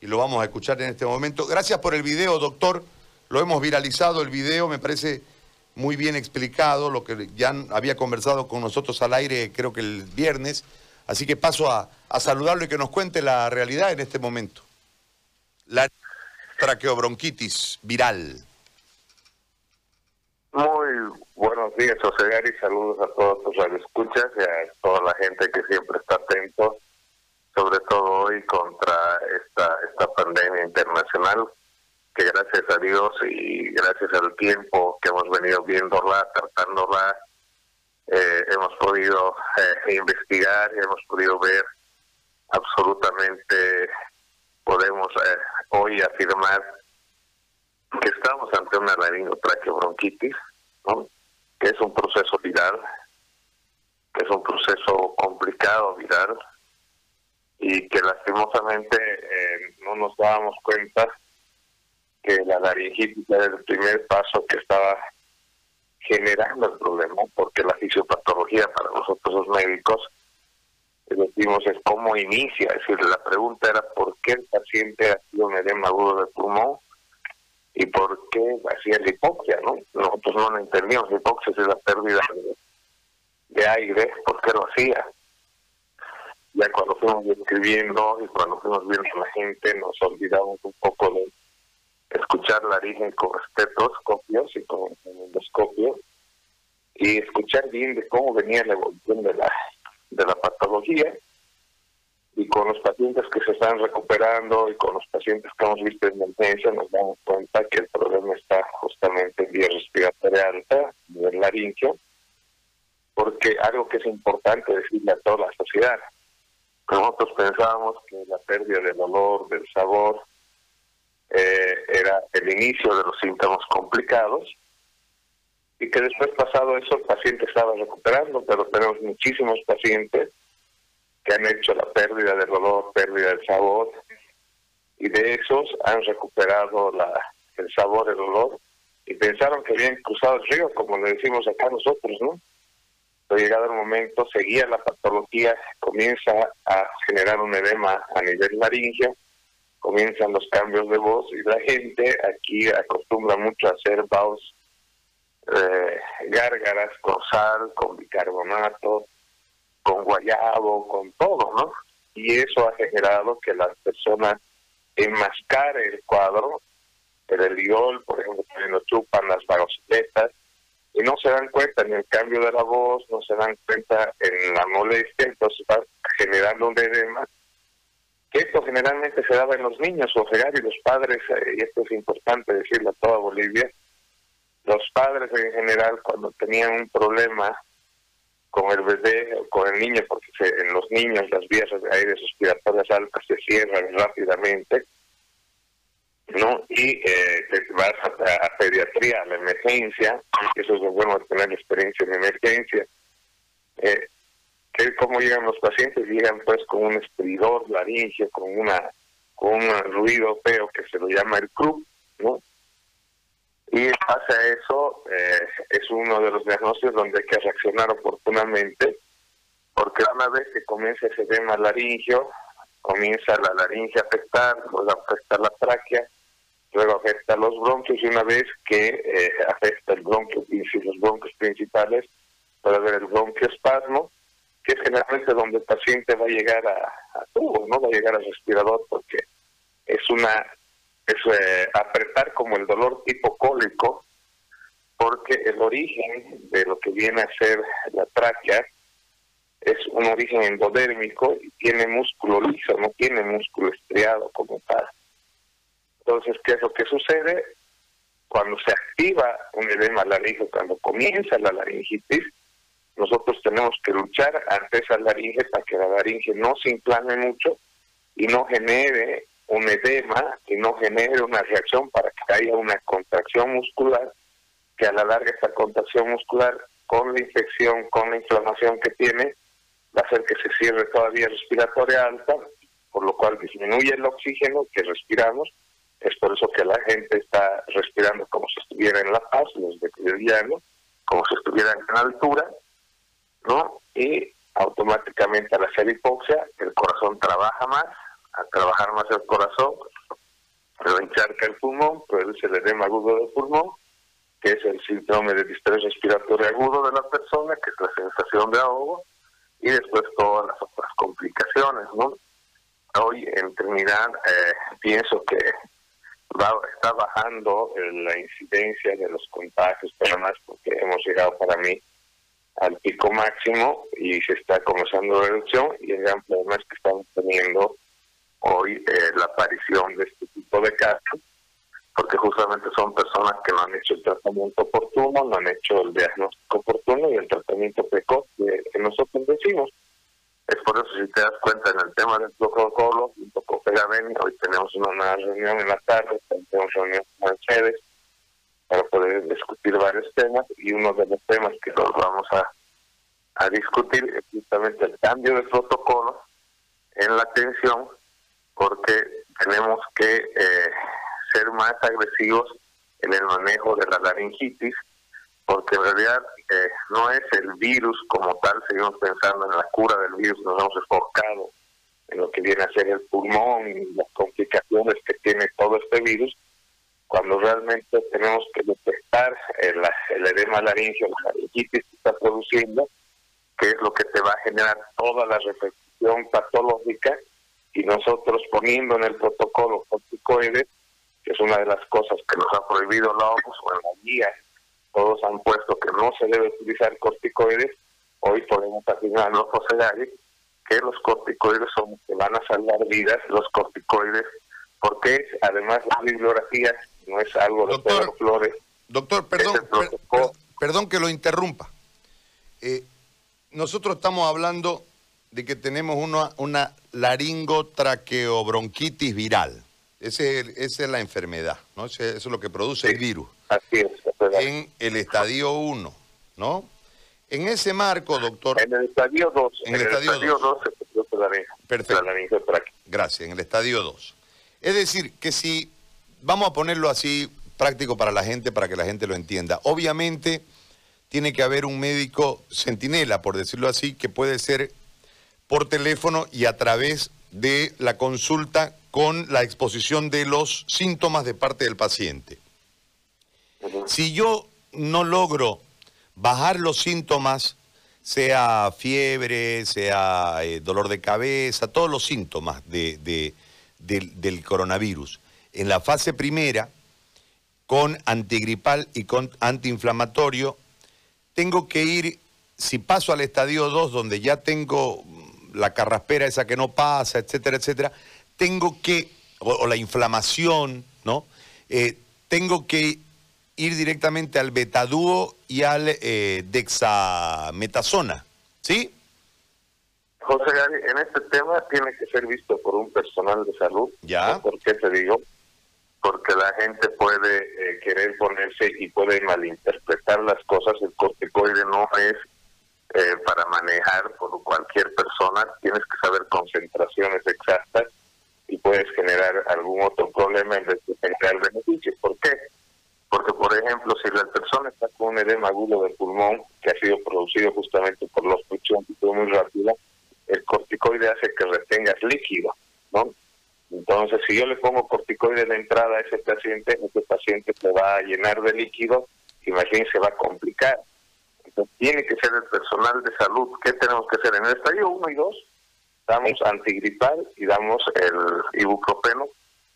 y lo vamos a escuchar en este momento. Gracias por el video, doctor. Lo hemos viralizado el video, me parece muy bien explicado, lo que ya había conversado con nosotros al aire creo que el viernes. Así que paso a, saludarlo y que nos cuente la realidad en este momento. La traqueobronquitis viral. Muy buenos días, José Gary. Saludos a todos tus radioescuchas y a toda la gente que siempre está atento, sobre todo hoy contra esta, esta pandemia internacional, que gracias a Dios y gracias al tiempo que hemos venido viéndola, tratándola, eh, hemos podido eh, investigar hemos podido ver absolutamente, podemos eh, hoy afirmar que estamos ante una laringotraqueobronquitis, ¿no? que es un proceso viral, que es un proceso complicado viral y que lastimosamente eh, no nos dábamos cuenta que la laringitis era el primer paso que estaba generando el problema, porque la fisiopatología para nosotros los médicos, decimos, es cómo inicia, es decir, la pregunta era por qué el paciente sido un edema agudo de pulmón y por qué hacía hipoxia, ¿no? Nosotros no lo entendíamos, hipoxia es la pérdida de, aire, ¿por qué lo hacía? Ya cuando fuimos escribiendo y cuando fuimos viendo a la gente, nos olvidamos un poco de escuchar la origen con estetoscopios y con endoscopio y escuchar bien de cómo venía la evolución de la, de la patología y con los pacientes que se están recuperando y con los pacientes que hemos visto en emergencia nos damos cuenta que el problema está justamente en vía respiratoria alta, en laringio, porque algo que es importante decirle a toda la sociedad, nosotros pensábamos que la pérdida del olor, del sabor, eh, era el inicio de los síntomas complicados y que después pasado eso el paciente estaba recuperando, pero tenemos muchísimos pacientes que han hecho la pérdida del olor, pérdida del sabor, y de esos han recuperado el sabor, el olor, y pensaron que habían cruzado el río, como le decimos acá nosotros, ¿no? Pero llegado el momento, seguía la patología, comienza a generar un edema a nivel laringio, comienzan los cambios de voz, y la gente aquí acostumbra mucho a hacer voz eh, gárgaras con sal, con bicarbonato, con guayabo, con todo, ¿no? Y eso ha generado que las personas enmascaren el cuadro, el eliol, por ejemplo, también lo chupan las vagocitetas, y no se dan cuenta en el cambio de la voz, no se dan cuenta en la molestia, entonces va generando un edema, que esto generalmente se daba en los niños, o y los padres, eh, y esto es importante decirlo a toda Bolivia, los padres en general cuando tenían un problema con el bebé o con el niño, porque en los niños las vías de aire respiratorias altas se cierran rápidamente, ¿no? Y eh, vas a, pediatría, a la emergencia, eso es lo bueno de tener experiencia en emergencia. Eh, que ¿Cómo llegan los pacientes? Llegan pues con un estridor laringio, con una con un ruido feo que se lo llama el club, ¿no? Y en base a eso eh, es uno de los diagnósticos donde hay que reaccionar oportunamente, porque una vez que comienza ese edema laringio, comienza la laringe a afectar, luego afecta la tráquea, luego afecta los bronquios y una vez que eh, afecta el bronquio, los bronquios principales, puede haber el bronquioespasmo, que es generalmente donde el paciente va a llegar a, a tubo, no va a llegar al respirador porque es una es eh, apretar como el dolor tipo cólico, porque el origen de lo que viene a ser la tráquea es un origen endodérmico y tiene músculo liso, no tiene músculo estriado como tal. Entonces, ¿qué es lo que sucede? Cuando se activa un edema laríngeo, cuando comienza la laringitis, nosotros tenemos que luchar ante esa laringe para que la laringe no se inflame mucho y no genere un edema y no genere una reacción para que haya una contracción muscular, que a la larga esta contracción muscular con la infección, con la inflamación que tiene, va a hacer que se cierre todavía respiratoria alta, por lo cual disminuye el oxígeno que respiramos. Es por eso que la gente está respirando como si estuviera en La Paz, los de llano, como si estuvieran en altura, ¿no? Y automáticamente al hacer hipoxia, el corazón trabaja más, a trabajar más el corazón, lo encharca el pulmón, produce el edema agudo del pulmón, que es el síndrome de distrés respiratorio agudo de la persona, que es la sensación de ahogo, y después todas las otras complicaciones, ¿no? Hoy en Trinidad eh, pienso que está bajando la incidencia de los contagios, pero más porque hemos llegado para mí al pico máximo y se está comenzando la reducción y el gran problema es que estamos teniendo hoy eh, la aparición de este tipo de casos porque justamente son personas que no han hecho el tratamiento oportuno, no han hecho el diagnóstico oportuno y el tratamiento precoz que, nosotros decimos. Es por eso, si te das cuenta, en el tema del protocolo, un poco Pegaven, hoy tenemos una reunión en la tarde, tenemos reunión con Mercedes para poder discutir varios temas y uno de los temas que los vamos a, a discutir es justamente el cambio de protocolo en la atención porque tenemos que eh, ser más agresivos en el manejo de la laringitis, porque en realidad eh, no es el virus como tal, seguimos pensando en la cura del virus, nos hemos enfocado en lo que viene a ser el pulmón y las complicaciones que tiene todo este virus, cuando realmente tenemos que detectar el, edema laringio, la laringitis que está produciendo, que es lo que te va a generar toda la reflexión patológica, y nosotros poniendo en el protocolo corticoides, que es una de las cosas que nos ha prohibido la OMS o la guía, todos han puesto que no se debe utilizar corticoides, hoy podemos afirmar los que los corticoides son los que van a salvar vidas, los corticoides, porque además la bibliografía no es algo de doctor, Flores. Doctor, perdón, perdón que lo interrumpa. Eh, nosotros estamos hablando de que tenemos una, una laringotraqueobronquitis viral. Ese, esa es la enfermedad, ¿no? eso es lo que produce el virus. Así es. En el estadio 1, ¿no? En ese marco, doctor... En el estadio 2. En, el, estadio, 2. se la Perfecto. Gracias, en el estadio 2. Es decir, que si, vamos a ponerlo así práctico para la gente, para que la gente lo entienda. Obviamente tiene que haber un médico centinela, por decirlo así, que puede ser por teléfono y a través de la consulta con la exposición de los síntomas de parte del paciente. Si yo no logro bajar los síntomas, sea fiebre, sea eh, dolor de cabeza, todos los síntomas de, del coronavirus, en la fase primera, con antigripal y con antiinflamatorio, tengo que ir, si paso al estadio 2, donde ya tengo la carraspera esa que no pasa, etcétera, etcétera, tengo que, o, la inflamación, ¿no? Eh, tengo que ir directamente al betadúo y al eh, dexametasona, ¿sí? José Gary, en este tema tiene que ser visto por un personal de salud. ¿Ya? ¿Por qué te digo? Porque la gente puede eh, querer ponerse y puede malinterpretar las cosas. El corticoide no es eh, para manejar por cualquier persona. Tienes que saber concentraciones exactas y puedes generar algún otro problema en vez de generar beneficios. ¿Por qué? Porque, por ejemplo, si la persona está con un edema agudo del pulmón, que ha sido producido justamente por los fue muy rápido, el corticoide hace que retengas líquido, ¿no? Entonces, si yo le pongo corticoide de entrada a ese paciente, ese paciente se va a llenar de líquido, imagínense, va a complicar. Entonces, tiene que ser el personal de salud. ¿Qué tenemos que hacer? En el estadio 1 y 2, damos antigripal y damos el ibuprofeno,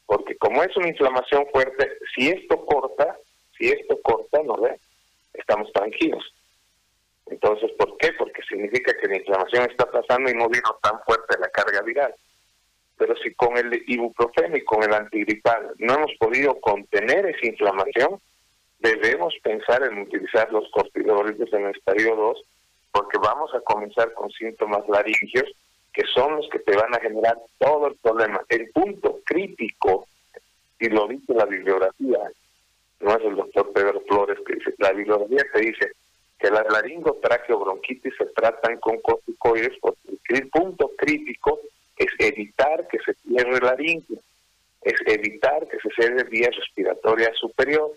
porque como es una inflamación fuerte, si esto corta, si esto corta, ¿no ve? Estamos tranquilos. Entonces, ¿por qué? Porque significa que la inflamación está pasando y no vino tan fuerte la carga viral. Pero si con el ibuprofeno y con el antigripal no hemos podido contener esa inflamación, debemos pensar en utilizar los corticoides en el estadio 2, porque vamos a comenzar con síntomas laringios que son los que te van a generar todo el problema. El punto crítico, y lo dice la bibliografía, no es el doctor Pedro Flores que dice, la bibliografía te dice que las laringotraqueobronquitis se tratan con corticoides porque el punto crítico es evitar que se cierre la laringe, es evitar que se cierre vía respiratoria superior,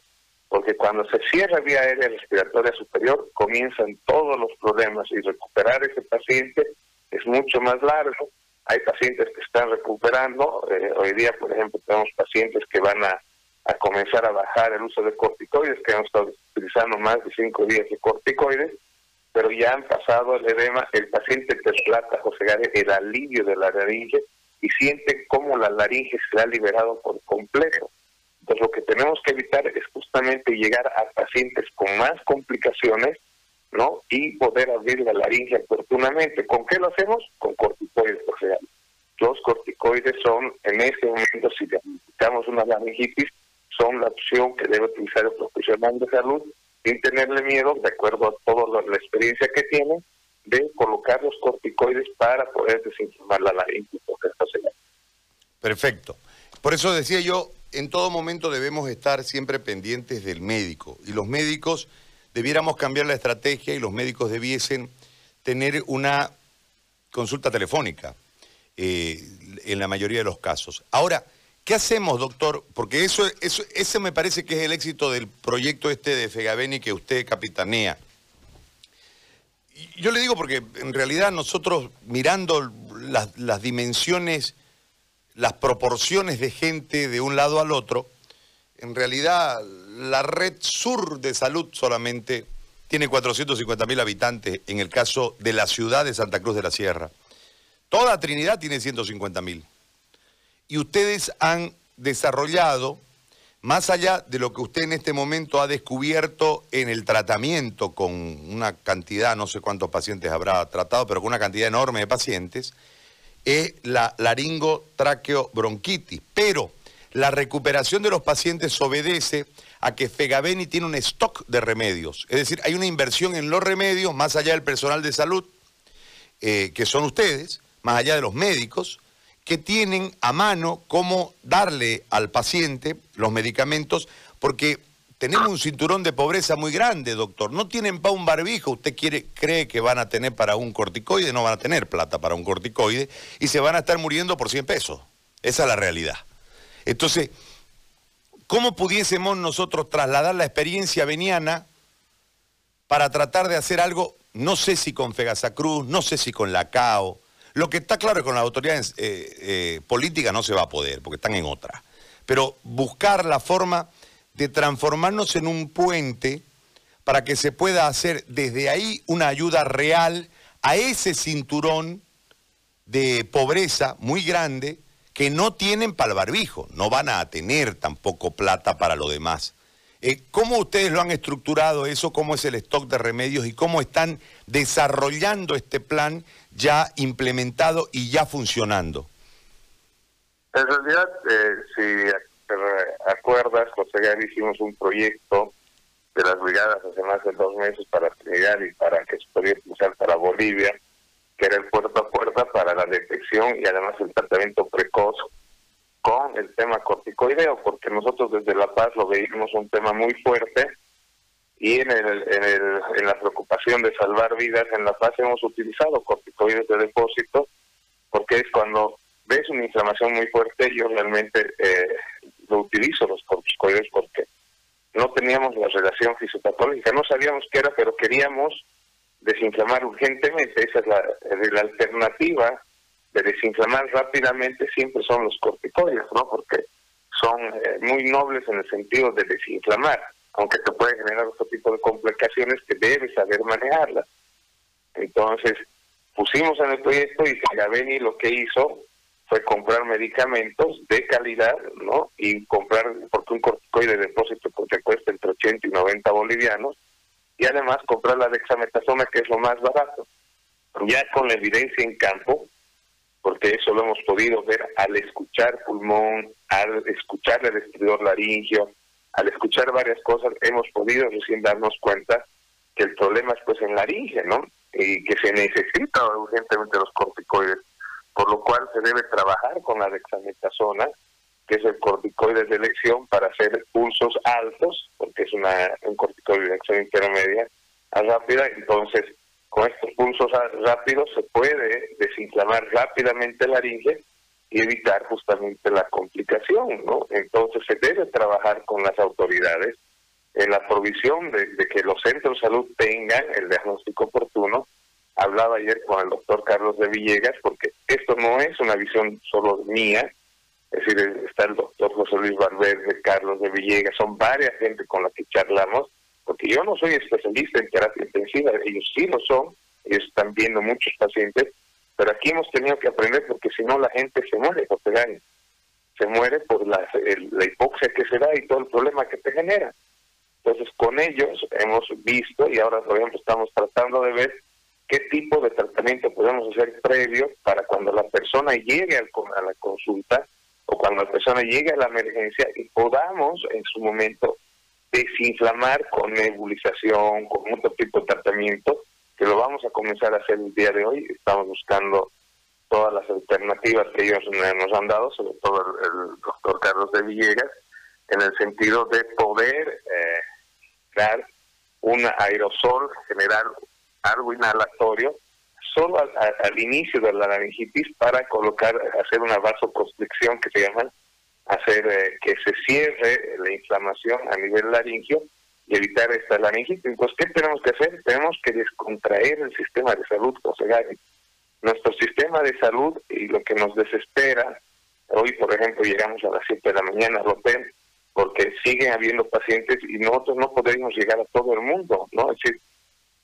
porque cuando se cierra vía aérea respiratoria superior comienzan todos los problemas y recuperar ese paciente es mucho más largo hay pacientes que están recuperando. Eh, hoy día, por ejemplo, tenemos pacientes que van a, a, comenzar a bajar el uso de corticoides, que han estado utilizando más de cinco días de corticoides, pero ya han pasado el edema. El paciente trata, José Gare, el alivio de la laringe y siente cómo la laringe se ha liberado por completo. Entonces, lo que tenemos que evitar es justamente llegar a pacientes con más complicaciones ¿no? Y poder abrir la laringe oportunamente. ¿Con qué lo hacemos? Con corticoides, o sea, los corticoides son, en este momento, si diagnosticamos una laringitis, son la opción que debe utilizar el profesional de salud sin tenerle miedo, de acuerdo a toda la experiencia que tiene, de colocar los corticoides para poder desinflamar la laringe. Perfecto. Por eso decía yo, en todo momento debemos estar siempre pendientes del médico. Y los médicos debiéramos cambiar la estrategia y los médicos debiesen tener una consulta telefónica eh, en la mayoría de los casos. Ahora, ¿qué hacemos, doctor? Porque eso, eso, ese me parece que es el éxito del proyecto este de Fegaveni que usted capitanea. Yo le digo porque en realidad nosotros mirando las, las dimensiones, las proporciones de gente de un lado al otro, en realidad la red sur de salud solamente tiene 450 mil habitantes en el caso de la ciudad de Santa Cruz de la Sierra. Toda Trinidad tiene 150 mil. Y ustedes han desarrollado, más allá de lo que usted en este momento ha descubierto en el tratamiento con una cantidad, no sé cuántos pacientes habrá tratado, pero con una cantidad enorme de pacientes, es la laringotraqueobronquitis. Pero la recuperación de los pacientes obedece a que Fegaveni tiene un stock de remedios. Es decir, hay una inversión en los remedios, más allá del personal de salud, eh, que son ustedes, más allá de los médicos, que tienen a mano cómo darle al paciente los medicamentos, porque tenemos un cinturón de pobreza muy grande, doctor. No tienen para un barbijo, usted quiere, cree que van a tener para un corticoide, no van a tener plata para un corticoide, y se van a estar muriendo por 100 pesos. Esa es la realidad. Entonces, ¿cómo pudiésemos nosotros trasladar la experiencia veniana para tratar de hacer algo, no sé si con Fegasacruz, no sé si con la CAO? Lo que está claro es que con las autoridades eh, eh, políticas no se va a poder, porque están en otra. Pero buscar la forma de transformarnos en un puente para que se pueda hacer desde ahí una ayuda real a ese cinturón de pobreza muy grande que no tienen para el barbijo, no van a tener tampoco plata para lo demás. Eh, ¿Cómo ustedes lo han estructurado eso? ¿Cómo es el stock de remedios y cómo están desarrollando este plan ya implementado y ya funcionando? En realidad, eh, si te acuerdas, José Gary, hicimos un proyecto de las brigadas hace más de dos meses para Trinidad y para que se pudiera usar para Bolivia que era el puerta a puerta para la detección y además el tratamiento precoz con el tema corticoideo, porque nosotros desde La Paz lo veíamos un tema muy fuerte y en, el, en, el, en la preocupación de salvar vidas en La Paz hemos utilizado corticoides de depósito, porque es cuando ves una inflamación muy fuerte, yo realmente eh, lo utilizo los corticoides porque no teníamos la relación fisiopatológica, no sabíamos qué era, pero queríamos desinflamar urgentemente, esa es la, la alternativa de desinflamar rápidamente siempre son los corticoides, ¿no? Porque son eh, muy nobles en el sentido de desinflamar, aunque te puede generar otro tipo de complicaciones que debes saber manejarlas. Entonces, pusimos en el proyecto y Gaveni lo que hizo fue comprar medicamentos de calidad, ¿no? Y comprar, porque un corticoide de depósito te cuesta entre 80 y 90 bolivianos, y además comprar la dexametasona, que es lo más barato. Ya con la evidencia en campo, porque eso lo hemos podido ver al escuchar pulmón, al escuchar el estridor laringio, al escuchar varias cosas, hemos podido recién darnos cuenta que el problema es pues en laringe, ¿no? Y que se necesita urgentemente los corticoides, por lo cual se debe trabajar con la dexametasona, que es el corticoide de elección para hacer pulsos altos, porque es una, un corticoide de acción intermedia rápida, entonces con estos pulsos rápidos se puede desinflamar rápidamente la laringe y evitar justamente la complicación, ¿no? Entonces se debe trabajar con las autoridades en la provisión de que los centros de salud tengan el diagnóstico oportuno. Hablaba ayer con el doctor Carlos de Villegas porque esto no es una visión solo mía, es decir, está el doctor José Luis Valverde, Carlos de Villegas, son varias gente con la que charlamos, porque yo no soy especialista en terapia intensiva, ellos sí lo son, ellos están viendo muchos pacientes, pero aquí hemos tenido que aprender porque si no la gente se muere por pegar, se muere por la, la hipoxia que se da y todo el problema que te genera. Entonces con ellos hemos visto y ahora por ejemplo estamos tratando de ver qué tipo de tratamiento podemos hacer previo para cuando la persona llegue al, a la consulta cuando la persona llegue a la emergencia y podamos en su momento desinflamar con nebulización, con otro tipo de tratamiento, que lo vamos a comenzar a hacer el día de hoy. Estamos buscando todas las alternativas que ellos nos han dado, sobre todo el, doctor Carlos de Villegas, en el sentido de poder eh, dar un aerosol, generar algo inhalatorio, solo al, inicio de la laringitis para colocar, hacer una vasoconstricción que se llama, hacer eh, que se cierre la inflamación a nivel laringio y evitar esta laringitis. Entonces, ¿qué tenemos que hacer? Tenemos que descontraer el sistema de salud, José Nuestro sistema de salud y lo que nos desespera, hoy por ejemplo llegamos a las 7 de la mañana al hotel, porque siguen habiendo pacientes y nosotros no podemos llegar a todo el mundo, ¿no? Es decir,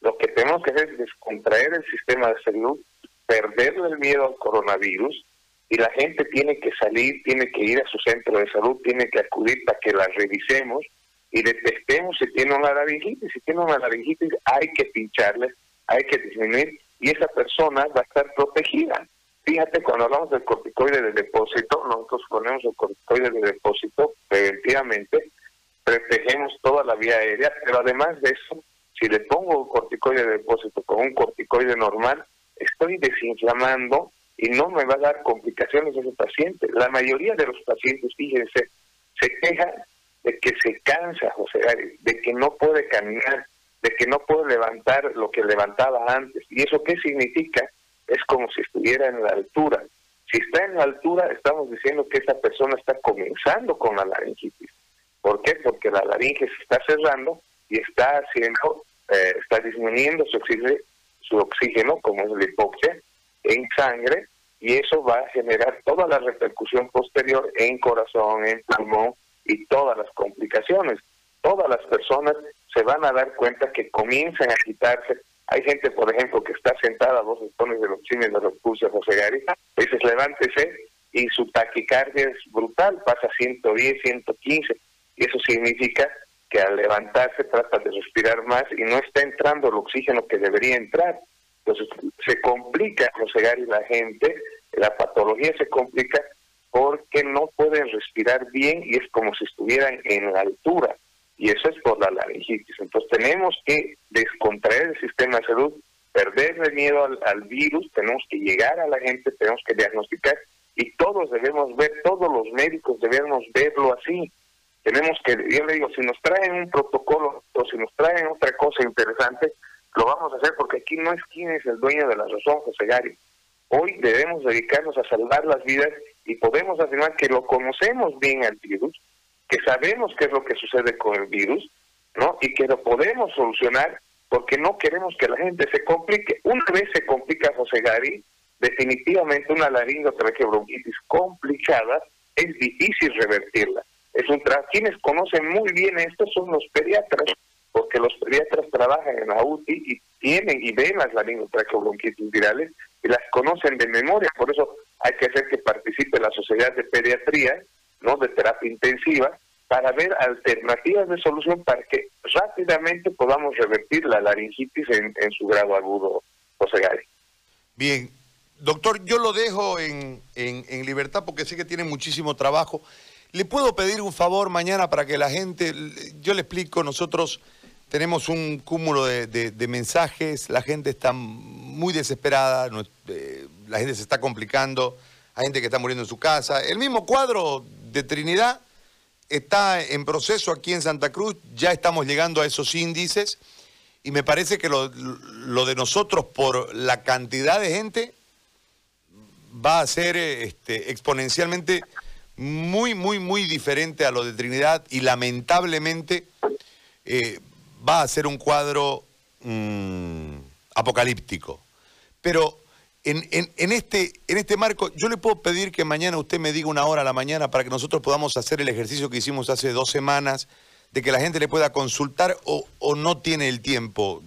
lo que tenemos que hacer es descontraer el sistema de salud, perderle el miedo al coronavirus y la gente tiene que salir, tiene que ir a su centro de salud, tiene que acudir para que la revisemos y detectemos si tiene una laringitis. Si tiene una laringitis hay que pincharle, hay que disminuir y esa persona va a estar protegida. Fíjate, cuando hablamos del corticoide de depósito, nosotros ponemos el corticoide de depósito preventivamente, protegemos toda la vía aérea, pero además de eso, si le pongo un corticoide de depósito con un corticoide normal, estoy desinflamando y no me va a dar complicaciones ese paciente. La mayoría de los pacientes, fíjense, se quejan de que se cansa, José de que no puede caminar, de que no puede levantar lo que levantaba antes. ¿Y eso qué significa? Es como si estuviera en la altura. Si está en la altura, estamos diciendo que esa persona está comenzando con la laringitis. ¿Por qué? Porque la laringe se está cerrando y está haciendo, eh, está disminuyendo su oxígeno, su oxígeno, como es la hipoxia, en sangre, y eso va a generar toda la repercusión posterior en corazón, en pulmón y todas las complicaciones. Todas las personas se van a dar cuenta que comienzan a quitarse. Hay gente, por ejemplo, que está sentada a dos estones de los chines de los pulsos José Gary, dices levántese y su taquicardia es brutal, pasa 110, 115, y eso significa que al levantarse trata de respirar más y no está entrando el oxígeno que debería entrar. Entonces se complica José y la gente, la patología se complica porque no pueden respirar bien y es como si estuvieran en la altura. Y eso es por la laringitis. Entonces tenemos que descontraer el sistema de salud, perder el miedo al virus, tenemos que llegar a la gente, tenemos que diagnosticar y todos debemos ver, todos los médicos debemos verlo así tenemos que, yo le digo, si nos traen un protocolo o si nos traen otra cosa interesante, lo vamos a hacer porque aquí no es quién es el dueño de la razón, José Gary. Hoy debemos dedicarnos a salvar las vidas y podemos afirmar que lo conocemos bien al virus, que sabemos qué es lo que sucede con el virus, ¿no? Y que lo podemos solucionar porque no queremos que la gente se complique. Una vez se complica José Gary, definitivamente una laringotraqueobronquitis complicada es difícil revertirla es un quienes conocen muy bien esto son los pediatras, porque los pediatras trabajan en la UTI y tienen y ven las laringotraqueobronquitis virales y las conocen de memoria, por eso hay que hacer que participe la Sociedad de Pediatría, ¿no? de terapia intensiva, para ver alternativas de solución para que rápidamente podamos revertir la laringitis en, su grado agudo, José Gary. Bien, doctor, yo lo dejo en, en libertad porque sé que tiene muchísimo trabajo. ¿Le puedo pedir un favor mañana para que la gente, yo le explico, nosotros tenemos un cúmulo de, mensajes, la gente está muy desesperada, eh, la gente se está complicando, hay gente que está muriendo en su casa. El mismo cuadro de Trinidad está en proceso aquí en Santa Cruz, ya estamos llegando a esos índices y me parece que lo, de nosotros por la cantidad de gente va a ser este, exponencialmente muy, muy, muy diferente a lo de Trinidad y lamentablemente eh, va a ser un cuadro mm, apocalíptico. Pero En, en, en, este, en este marco, yo le puedo pedir que mañana usted me diga una hora a la mañana para que nosotros podamos hacer el ejercicio que hicimos hace dos semanas, de que la gente le pueda consultar o, o no tiene el tiempo.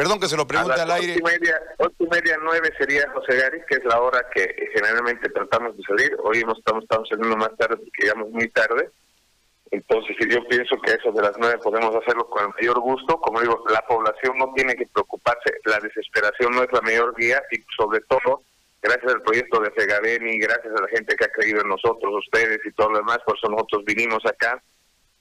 Perdón que se lo pregunte al aire. Ocho y, media, ocho y media, nueve sería José Gary, que es la hora que generalmente tratamos de salir. Hoy estamos, estamos saliendo más tarde porque llegamos muy tarde. Entonces, yo pienso que eso de las nueve podemos hacerlo con el mayor gusto. Como digo, la población no tiene que preocuparse, la desesperación no es la mayor guía y sobre todo, gracias al proyecto de Fegaveni, gracias a la gente que ha creído en nosotros, ustedes y todo lo demás, por eso nosotros vinimos acá.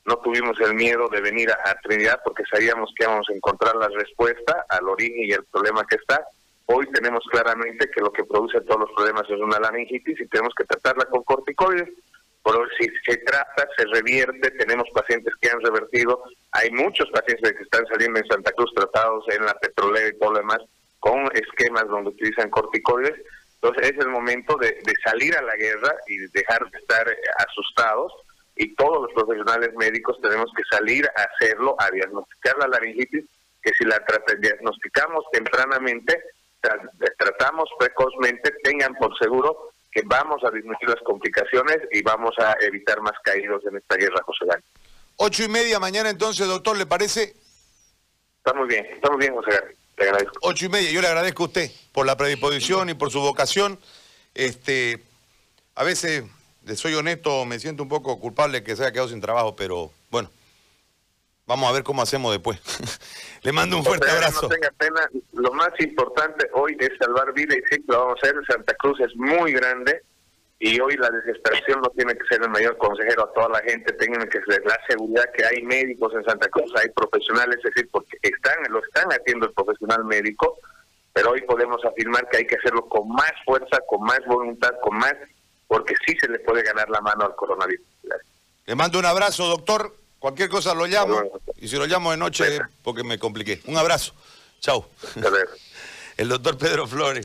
No tuvimos el miedo de venir a, Trinidad porque sabíamos que íbamos a encontrar la respuesta al origen y el problema que está. Hoy tenemos claramente que lo que produce todos los problemas es una laringitis y tenemos que tratarla con corticoides. Por si se trata, se revierte, tenemos pacientes que han revertido, hay muchos pacientes que están saliendo en Santa Cruz tratados en la petrolera y todo lo demás con esquemas donde utilizan corticoides, entonces es el momento de, salir a la guerra y dejar de estar asustados y todos los profesionales médicos tenemos que salir a hacerlo, a diagnosticar la laringitis, que si la diagnosticamos tempranamente, tratamos precozmente, tengan por seguro que vamos a disminuir las complicaciones y vamos a evitar más caídos en esta guerra, José Gani. Ocho y media mañana entonces, doctor, ¿le parece? Está muy bien, está muy bien, José Gani. Le agradezco. Ocho y media, yo le agradezco a usted por la predisposición y por su vocación. Este, a veces, soy honesto, me siento un poco culpable que se haya quedado sin trabajo, pero bueno, vamos a ver cómo hacemos después. Le mando un fuerte o sea, abrazo. No tenga pena, lo más importante hoy es salvar vida y sí, lo vamos a hacer. Santa Cruz es muy grande y hoy la desesperación no tiene que ser el mayor consejero a toda la gente, tengan que ser la seguridad que hay médicos en Santa Cruz, hay profesionales, es decir, porque están, lo están haciendo el profesional médico, pero hoy podemos afirmar que hay que hacerlo con más fuerza, con más voluntad, con más, porque sí se le puede ganar la mano al coronavirus. Le mando un abrazo, doctor. Cualquier cosa lo llamo. Y si lo llamo de noche, porque me compliqué. Un abrazo. Chau. El doctor Pedro Flores.